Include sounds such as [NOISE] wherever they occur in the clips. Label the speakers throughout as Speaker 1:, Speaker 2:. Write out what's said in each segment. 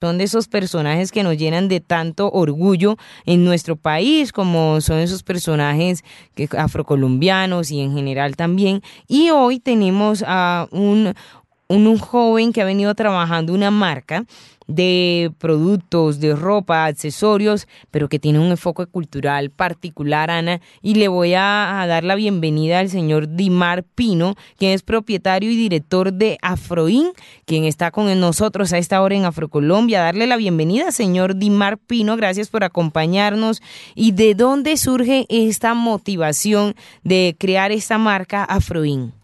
Speaker 1: son de esos personajes que nos llenan de tanto orgullo en nuestro país, como son esos personajes afrocolombianos y en general también. Y hoy tenemos a un, un, joven que ha venido trabajando una marca de productos, de ropa, accesorios, pero que tiene un enfoque cultural particular, Ana. Y le voy a, dar la bienvenida al señor Dimar Pino, quien es propietario y director de Afroin, quien está con nosotros a esta hora en Afrocolombia. Darle la bienvenida, señor Dimar Pino. Gracias por acompañarnos. ¿Y de dónde surge esta motivación de crear esta marca Afroin?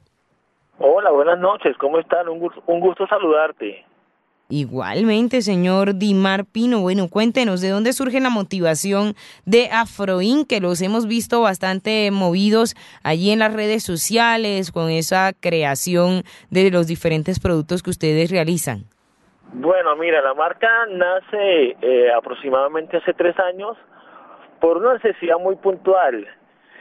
Speaker 2: Hola, buenas noches, ¿cómo están? Un gusto, un gusto saludarte.
Speaker 1: Igualmente, señor Dimar Pino, bueno, cuéntenos de dónde surge la motivación de Afroin, que los hemos visto bastante movidos allí en las redes sociales con esa creación de los diferentes productos que ustedes realizan.
Speaker 2: Bueno, mira, la marca nace eh, aproximadamente hace tres años por una necesidad muy puntual.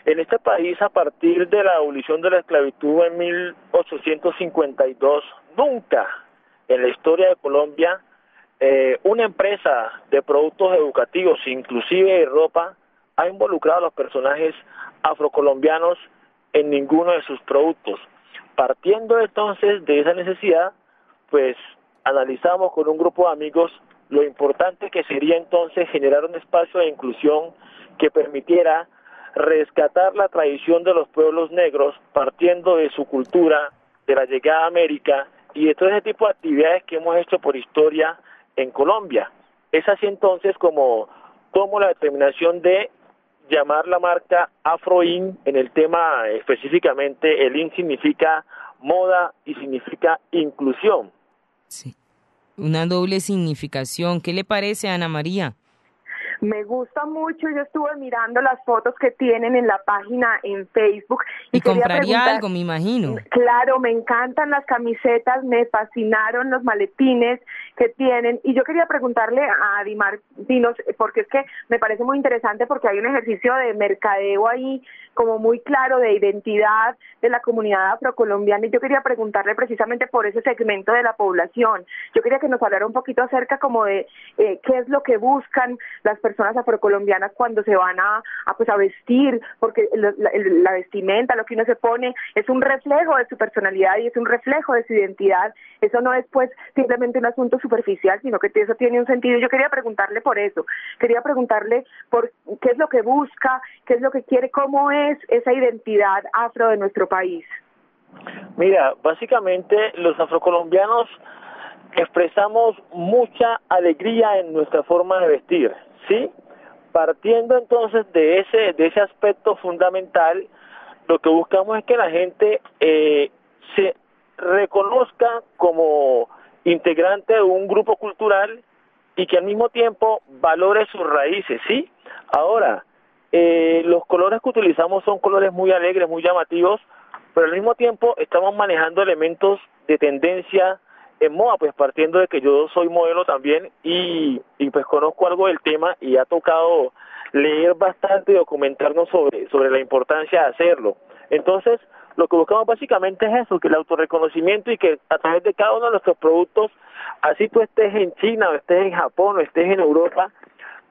Speaker 2: En este país, a partir de la abolición de la esclavitud en 1852, nunca en la historia de Colombia eh, una empresa de productos educativos, inclusive de ropa, ha involucrado a los personajes afrocolombianos en ninguno de sus productos. Partiendo entonces de esa necesidad, pues analizamos con un grupo de amigos lo importante que sería entonces generar un espacio de inclusión que permitiera rescatar la tradición de los pueblos negros partiendo de su cultura, de la llegada a América y de todo ese tipo de actividades que hemos hecho por historia en Colombia. Es así entonces como tomo la determinación de llamar la marca Afroin en el tema específicamente, el IN significa moda y significa inclusión.
Speaker 1: Sí, una doble significación. ¿Qué le parece, Ana María?
Speaker 3: Me gusta mucho, yo estuve mirando las fotos que tienen en la página en Facebook.
Speaker 1: Y, compraría algo, me imagino.
Speaker 3: Claro, me encantan las camisetas, me fascinaron los maletines que tienen. Y yo quería preguntarle a Dimar Dinos, porque es que me parece muy interesante porque hay un ejercicio de mercadeo ahí como muy claro de identidad de la comunidad afrocolombiana y yo quería preguntarle precisamente por ese segmento de la población. Yo quería que nos hablara un poquito acerca como de eh, qué es lo que buscan las personas afrocolombianas cuando se van a, pues a vestir, porque la, vestimenta, lo que uno se pone es un reflejo de su personalidad y es un reflejo de su identidad. Eso no es pues simplemente un asunto superficial, sino que eso tiene un sentido. Yo quería preguntarle por eso. Quería preguntarle por qué es lo que busca, qué es lo que quiere, cómo es esa identidad afro de nuestro país?
Speaker 2: Mira, básicamente los afrocolombianos expresamos mucha alegría en nuestra forma de vestir, ¿sí? Partiendo entonces de ese, de ese aspecto fundamental, lo que buscamos es que la gente eh, se reconozca como integrante de un grupo cultural y que al mismo tiempo valore sus raíces, ¿sí? Ahora, eh, los colores que utilizamos son colores muy alegres, muy llamativos, pero al mismo tiempo estamos manejando elementos de tendencia en moda, pues partiendo de que yo soy modelo también y, y pues conozco algo del tema y ha tocado leer bastante y documentarnos sobre, sobre la importancia de hacerlo. Entonces, lo que buscamos básicamente es eso, que el autorreconocimiento y que a través de cada uno de nuestros productos, así tú estés en China o estés en Japón o estés en Europa,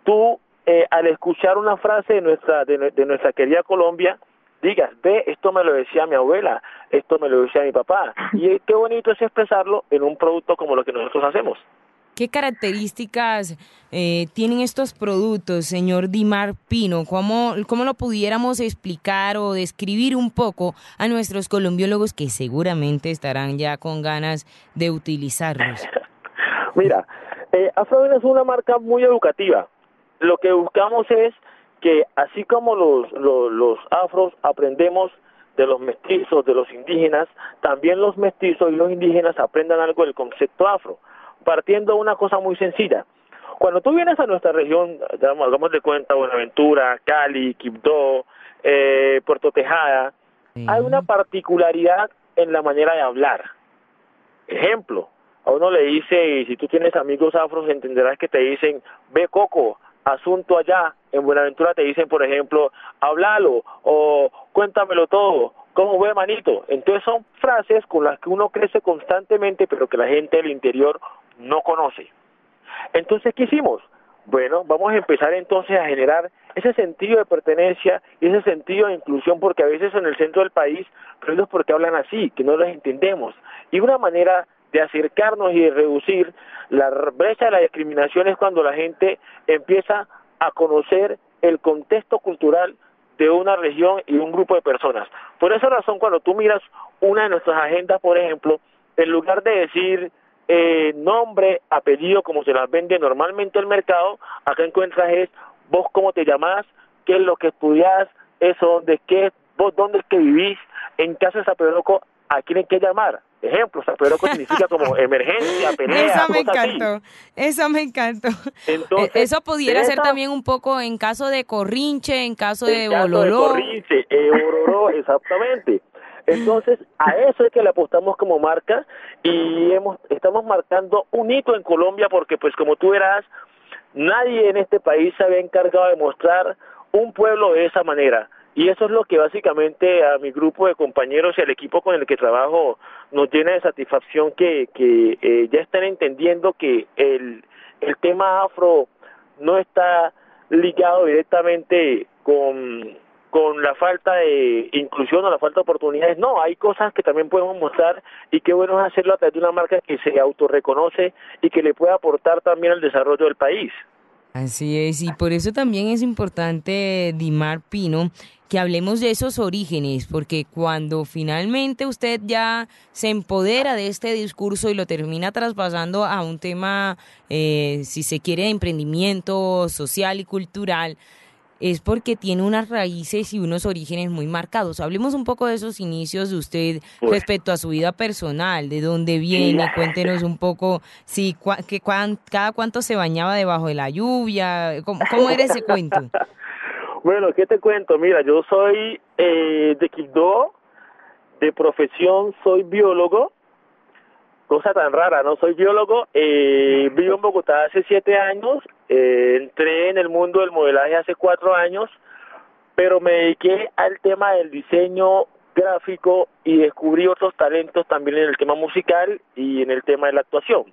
Speaker 2: tú eh, al escuchar una frase de nuestra, de, nuestra querida Colombia, digas, ve, esto me lo decía mi abuela, esto me lo decía mi papá. Y qué bonito es expresarlo en un producto como lo que nosotros hacemos.
Speaker 1: ¿Qué características eh, tienen estos productos, señor Dimar Pino? ¿Cómo, ¿Cómo lo pudiéramos explicar o describir un poco a nuestros colombiólogos que seguramente estarán ya con ganas de utilizarlos? [LAUGHS]
Speaker 2: Mira, eh, es una marca muy educativa lo que buscamos es que así como los, los, afros aprendemos de los mestizos, de los indígenas, también los mestizos y los indígenas aprendan algo del concepto afro, partiendo de una cosa muy sencilla. Cuando tú vienes a nuestra región, hagamos de cuenta Buenaventura, Cali, Quibdó, eh, Puerto Tejada, hay una particularidad en la manera de hablar. Ejemplo, a uno le dice, y si tú tienes amigos afros, entenderás que te dicen, ve coco, asunto allá, en Buenaventura te dicen, por ejemplo, háblalo o cuéntamelo todo, ¿cómo ve manito? Entonces son frases con las que uno crece constantemente, pero que la gente del interior no conoce. Entonces, ¿qué hicimos? Bueno, vamos a empezar entonces a generar ese sentido de pertenencia y ese sentido de inclusión, porque a veces en el centro del país, pero es porque hablan así, que no los entendemos. Y una manera de acercarnos y de reducir la brecha de la discriminación es cuando la gente empieza a conocer el contexto cultural de una región y un grupo de personas. Por esa razón, cuando tú miras una de nuestras agendas, por ejemplo, en lugar de decir eh, nombre, apellido, como se las vende normalmente el mercado, acá encuentras es vos cómo te llamás, qué es lo que estudias, eso, de qué, vos dónde es que vivís, en caso de Zaperoco, a quién hay que llamar. Ejemplo, Zaperoco significa como [LAUGHS] emergencia, pelea,
Speaker 1: Eso me encantó, eso me encantó. Entonces, eso pudiera ser también un poco en caso de corrinche, en caso de boloró.
Speaker 2: corrinche, eh, [LAUGHS] exactamente. Entonces, a eso es que le apostamos como marca y hemos, estamos marcando un hito en Colombia porque, pues como tú verás, nadie en este país se había encargado de mostrar un pueblo de esa manera. Y eso es lo que básicamente a mi grupo de compañeros y al equipo con el que trabajo nos llena de satisfacción que, que eh, ya están entendiendo que el, el tema afro no está ligado directamente con con la falta de inclusión o la falta de oportunidades. No, hay cosas que también podemos mostrar y qué bueno es hacerlo a través de una marca que se autorreconoce y que le pueda aportar también al desarrollo del país.
Speaker 1: Así es, y por eso también es importante, Dimar Pino, que hablemos de esos orígenes, porque cuando finalmente usted ya se empodera de este discurso y lo termina traspasando a un tema, eh, si se quiere, de emprendimiento social y cultural, es porque tiene unas raíces y unos orígenes muy marcados. Hablemos un poco de esos inicios de usted respecto a su vida personal, de dónde viene, cuéntenos un poco, si que cada cuánto se bañaba debajo de la lluvia, ¿cómo, era ese cuento? [LAUGHS]
Speaker 2: bueno, ¿qué te cuento? Mira, yo soy eh, de Quibdó, de profesión soy biólogo, cosa tan rara, no soy biólogo, eh, vivo en Bogotá hace siete años, eh, entré en el mundo del modelaje hace cuatro años, pero me dediqué al tema del diseño gráfico y descubrí otros talentos también en el tema musical y en el tema de la actuación.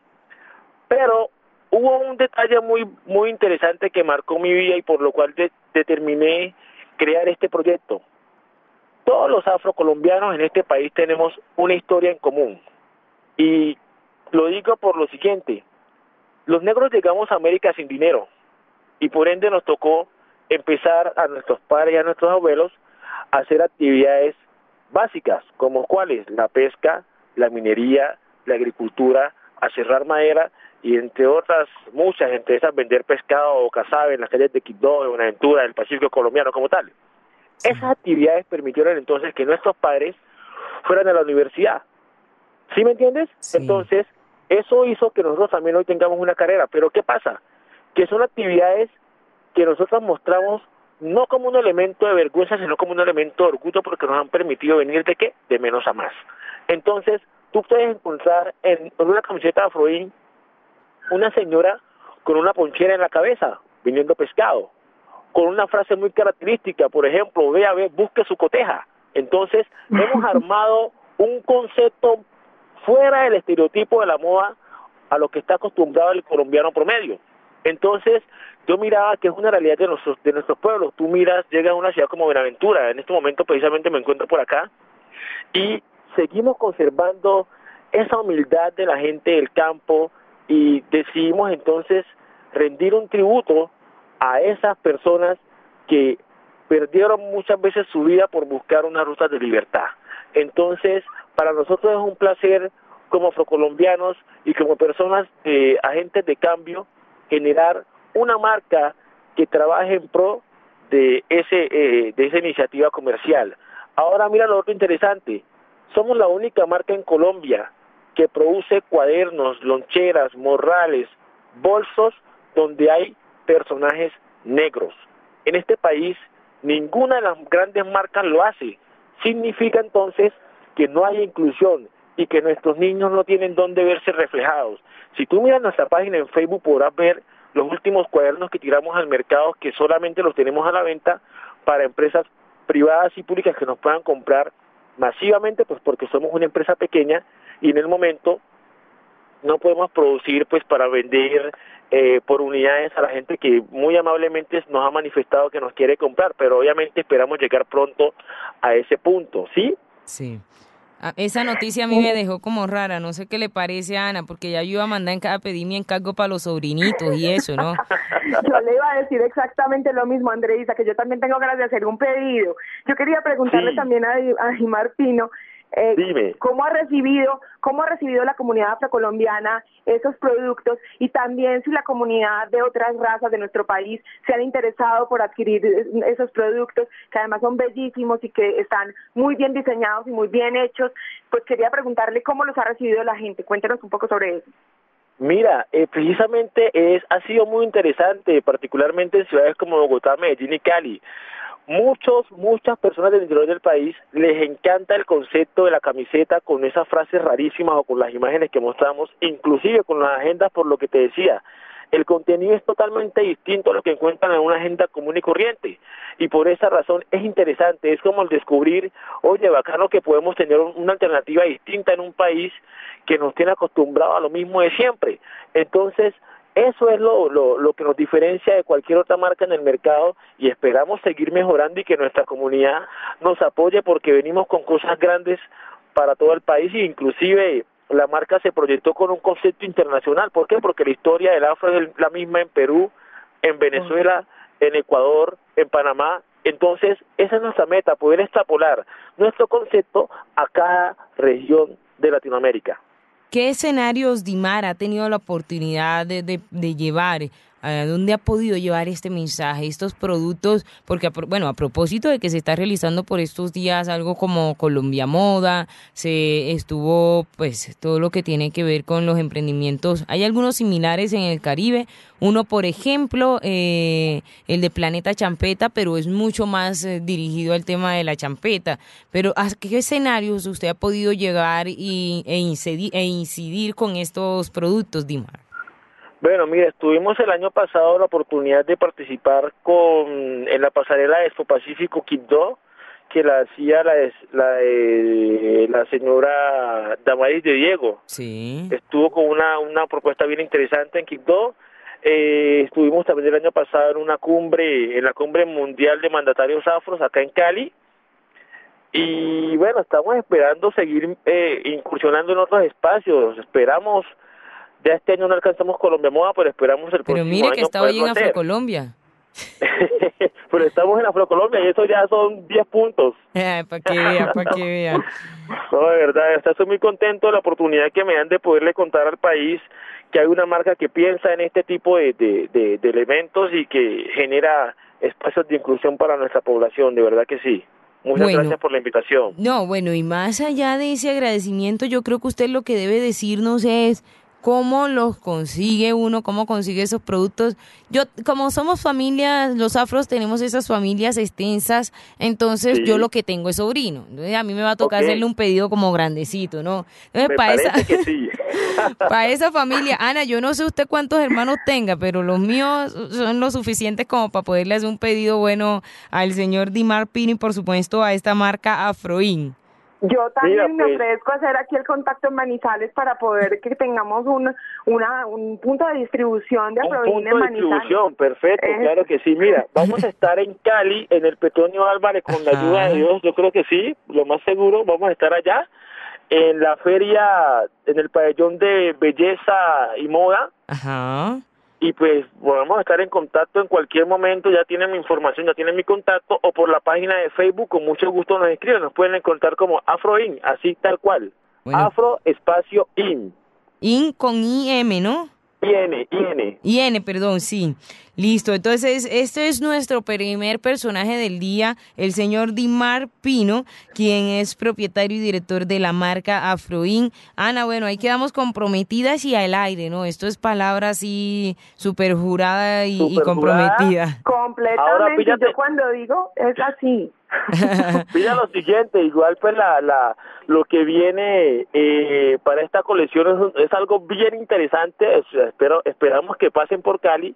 Speaker 2: Pero hubo un detalle muy muy interesante que marcó mi vida y por lo cual determiné crear este proyecto. Todos los afrocolombianos en este país tenemos una historia en común y lo digo por lo siguiente, los negros llegamos a América sin dinero y por ende nos tocó empezar a nuestros padres y a nuestros abuelos a hacer actividades básicas, como cuáles, la pesca, la minería, la agricultura, a cerrar madera y entre otras muchas, entre esas vender pescado o cazabe en las calles de Quibdó, de Buenaventura, del Pacífico colombiano como tal. Esas actividades permitieron entonces que nuestros padres fueran a la universidad, ¿Sí me entiendes? Entonces, eso hizo que nosotros también hoy tengamos una carrera. Pero ¿qué pasa? Que son actividades que nosotros mostramos no como un elemento de vergüenza, sino como un elemento de orgullo porque nos han permitido venir de qué? De menos a más. Entonces, tú puedes encontrar en, una camiseta de Afroín una señora con una ponchera en la cabeza, vendiendo pescado, con una frase muy característica, por ejemplo, ve a ver, busque su coteja. Entonces, [LAUGHS] hemos armado un concepto fuera del estereotipo de la moda a lo que está acostumbrado el colombiano promedio. Entonces, yo miraba que es una realidad de nuestros, de nuestros pueblos. Tú miras, llegas a una ciudad como Buenaventura, en este momento precisamente me encuentro por acá, y seguimos conservando esa humildad de la gente del campo y decidimos entonces rendir un tributo a esas personas que perdieron muchas veces su vida por buscar una ruta de libertad. Entonces, para nosotros es un placer como afrocolombianos y como personas eh, agentes de cambio generar una marca que trabaje en pro de ese eh, de esa iniciativa comercial. Ahora mira lo otro interesante, somos la única marca en Colombia que produce cuadernos, loncheras, morrales, bolsos donde hay personajes negros. En este país ninguna de las grandes marcas lo hace. Significa entonces que no hay inclusión y que nuestros niños no tienen dónde verse reflejados. Si tú miras nuestra página en Facebook podrás ver los últimos cuadernos que tiramos al mercado que solamente los tenemos a la venta para empresas privadas y públicas que nos puedan comprar masivamente pues porque somos una empresa pequeña y en el momento no podemos producir pues para vender eh, por unidades a la gente que muy amablemente nos ha manifestado que nos quiere comprar, pero obviamente esperamos llegar pronto a ese punto, ¿sí?
Speaker 1: Sí. Ah, esa noticia a mí me dejó como rara, no sé qué le parece a Ana, porque ya yo iba a mandar en cada pedir mi encargo para los sobrinitos y eso, ¿no? [LAUGHS]
Speaker 3: yo le iba a decir exactamente lo mismo, Andreisa, que yo también tengo ganas de hacer un pedido. Yo quería preguntarle también a, a Pino, eh, ¿Cómo ha recibido, cómo ha recibido la comunidad afrocolombiana esos productos y también si la comunidad de otras razas de nuestro país se han interesado por adquirir esos productos que además son bellísimos y que están muy bien diseñados y muy bien hechos? Pues quería preguntarle cómo los ha recibido la gente. Cuéntenos un poco sobre eso.
Speaker 2: Mira, eh, precisamente es ha sido muy interesante, particularmente en ciudades como Bogotá, Medellín y Cali muchos, muchas personas del interior del país les encanta el concepto de la camiseta con esas frases rarísimas o con las imágenes que mostramos, inclusive con las agendas por lo que te decía. El contenido es totalmente distinto a lo que encuentran en una agenda común y corriente. Y por esa razón es interesante, es como el descubrir, oye, bacano que podemos tener una alternativa distinta en un país que nos tiene acostumbrado a lo mismo de siempre. Entonces, eso es lo, lo, lo, que nos diferencia de cualquier otra marca en el mercado y esperamos seguir mejorando y que nuestra comunidad nos apoye porque venimos con cosas grandes para todo el país e inclusive la marca se proyectó con un concepto internacional. ¿Por qué? Porque la historia del afro es la misma en Perú, en Venezuela, en Ecuador, en Panamá. Entonces, esa es nuestra meta, poder extrapolar nuestro concepto a cada región de Latinoamérica.
Speaker 1: ¿Qué escenarios Dimar ha tenido la oportunidad de, de, de llevar ¿A dónde ha podido llevar este mensaje, estos productos? Porque, bueno, a propósito de que se está realizando por estos días algo como Colombia Moda, se estuvo, pues, todo lo que tiene que ver con los emprendimientos. Hay algunos similares en el Caribe. Uno, por ejemplo, eh, el de Planeta Champeta, pero es mucho más eh, dirigido al tema de la champeta. Pero, ¿a qué escenarios usted ha podido llegar y, e, incidir, e incidir con estos productos, Dimar?
Speaker 2: Bueno, mira, tuvimos el año pasado la oportunidad de participar con en la pasarela de Expo Pacífico Quibdó, que la hacía la, la, la señora Damaris de Diego.
Speaker 1: Sí.
Speaker 2: Estuvo con una, una propuesta bien interesante en Quibdó. Eh, estuvimos también el año pasado en una cumbre, en la cumbre mundial de mandatarios afros acá en Cali. Y bueno, estamos esperando seguir eh, incursionando en otros espacios. Esperamos ya este año no alcanzamos Colombia Moda, pero esperamos el
Speaker 1: próximo
Speaker 2: año.
Speaker 1: Pero mire que está hoy en Afrocolombia. [LAUGHS]
Speaker 2: pero estamos en Afrocolombia y eso ya son 10 puntos.
Speaker 1: para que vea, para que vea. [LAUGHS]
Speaker 2: No, de verdad, estoy muy contento de la oportunidad que me dan de poderle contar al país que hay una marca que piensa en este tipo de, de, de elementos y que genera espacios de inclusión para nuestra población, de verdad que sí. Muchas gracias por la invitación.
Speaker 1: No, bueno, y más allá de ese agradecimiento, yo creo que usted lo que debe decirnos es cómo los consigue uno, cómo consigue esos productos. Yo, como somos familias, los afros tenemos esas familias extensas, entonces yo lo que tengo es sobrino. Entonces a mí me va a tocar hacerle un pedido como grandecito, ¿no?
Speaker 2: Entonces, para esa,
Speaker 1: para [LAUGHS] esa familia, Ana, yo no sé usted cuántos hermanos tenga, pero los míos son lo suficientes como para poderle hacer un pedido bueno al señor Dimar Pini, por supuesto, a esta marca Afroin.
Speaker 3: Yo también me pues. ofrezco hacer aquí el contacto en Manizales para poder que tengamos un, una, un punto de distribución de Afrodín en Manizales.
Speaker 2: distribución, perfecto, claro que sí. Mira, vamos a estar en Cali, en el Petronio Álvarez, con la ayuda de Dios, yo creo que sí, lo más seguro, vamos a estar allá, en la feria, en el pabellón de belleza y moda.
Speaker 1: Ajá
Speaker 2: y pues podemos estar en contacto en cualquier momento, ya tienen mi información, ya tienen mi contacto, o por la página de Facebook, con mucho gusto nos escriben, nos pueden encontrar como AfroIn, así tal cual, Afro Espacio In.
Speaker 1: In con IM, ¿no?
Speaker 2: IN, IN.
Speaker 1: IN, perdón, sí. Listo, entonces este es nuestro primer personaje del día, el señor Dimar Pino, quien es propietario y director de la marca Afroin. Ana, bueno, ahí quedamos comprometidas y al aire, ¿no? Esto es palabra así súper jurada y, comprometida.
Speaker 3: Completamente, yo cuando digo es así. [LAUGHS]
Speaker 2: Mira lo siguiente, igual pues la, la, lo que viene eh, para esta colección es, es, algo bien interesante, espero, esperamos que pasen por Cali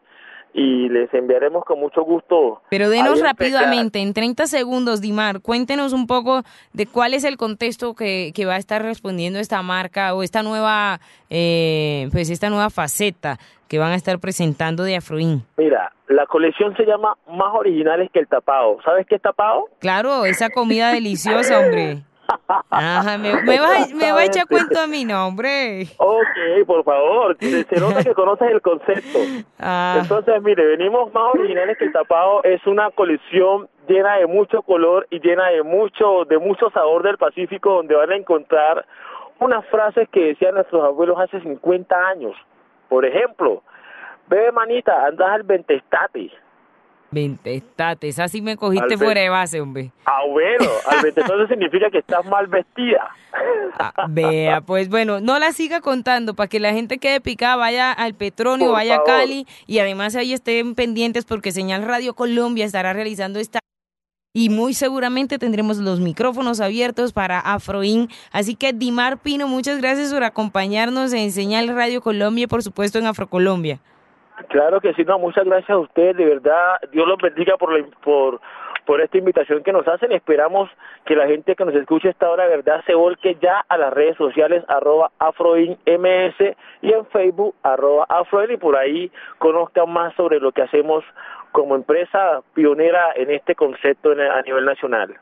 Speaker 2: y les enviaremos con mucho gusto.
Speaker 1: Pero denos rápidamente, en 30 segundos, Dimar, cuéntenos un poco de cuál es el contexto que, que va a estar respondiendo esta marca o esta nueva, eh, pues esta nueva faceta que van a estar presentando de Afroin.
Speaker 2: Mira, la colección se llama Más Originales que el Tapado. ¿Sabes qué es tapado?
Speaker 1: Claro, esa comida deliciosa, hombre. [LAUGHS] Ajá, me, me, va, me va a echar cuento a mi nombre.
Speaker 2: Ok, por favor, se, nota que conoces el concepto. Ah. Entonces, mire, venimos más originales que el tapado. Es una colección llena de mucho color y llena de mucho, de mucho sabor del Pacífico, donde van a encontrar unas frases que decían nuestros abuelos hace 50 años. Por ejemplo, bebe manita, andas al ventestate.
Speaker 1: Ventestates, así me cogiste fuera de base, hombre.
Speaker 2: Ah, bueno, al ventestate significa que estás mal vestida.
Speaker 1: Ah, vea, pues bueno, no la siga contando para que la gente quede picada, vaya al Petronio, vaya a Cali y además ahí estén pendientes porque Señal Radio Colombia estará realizando esta y muy seguramente tendremos los micrófonos abiertos para Afroin. Así que Dimar Pino, muchas gracias por acompañarnos en Señal Radio Colombia y por supuesto en Afrocolombia.
Speaker 2: Claro que sí, no, muchas gracias a ustedes, de verdad, Dios los bendiga por, por, por esta invitación que nos hacen. Esperamos que la gente que nos escuche esta hora, de verdad, se volque ya a las redes sociales, arroba afroinms y en Facebook, arroba afroin, y por ahí conozcan más sobre lo que hacemos como empresa pionera en este concepto a nivel nacional.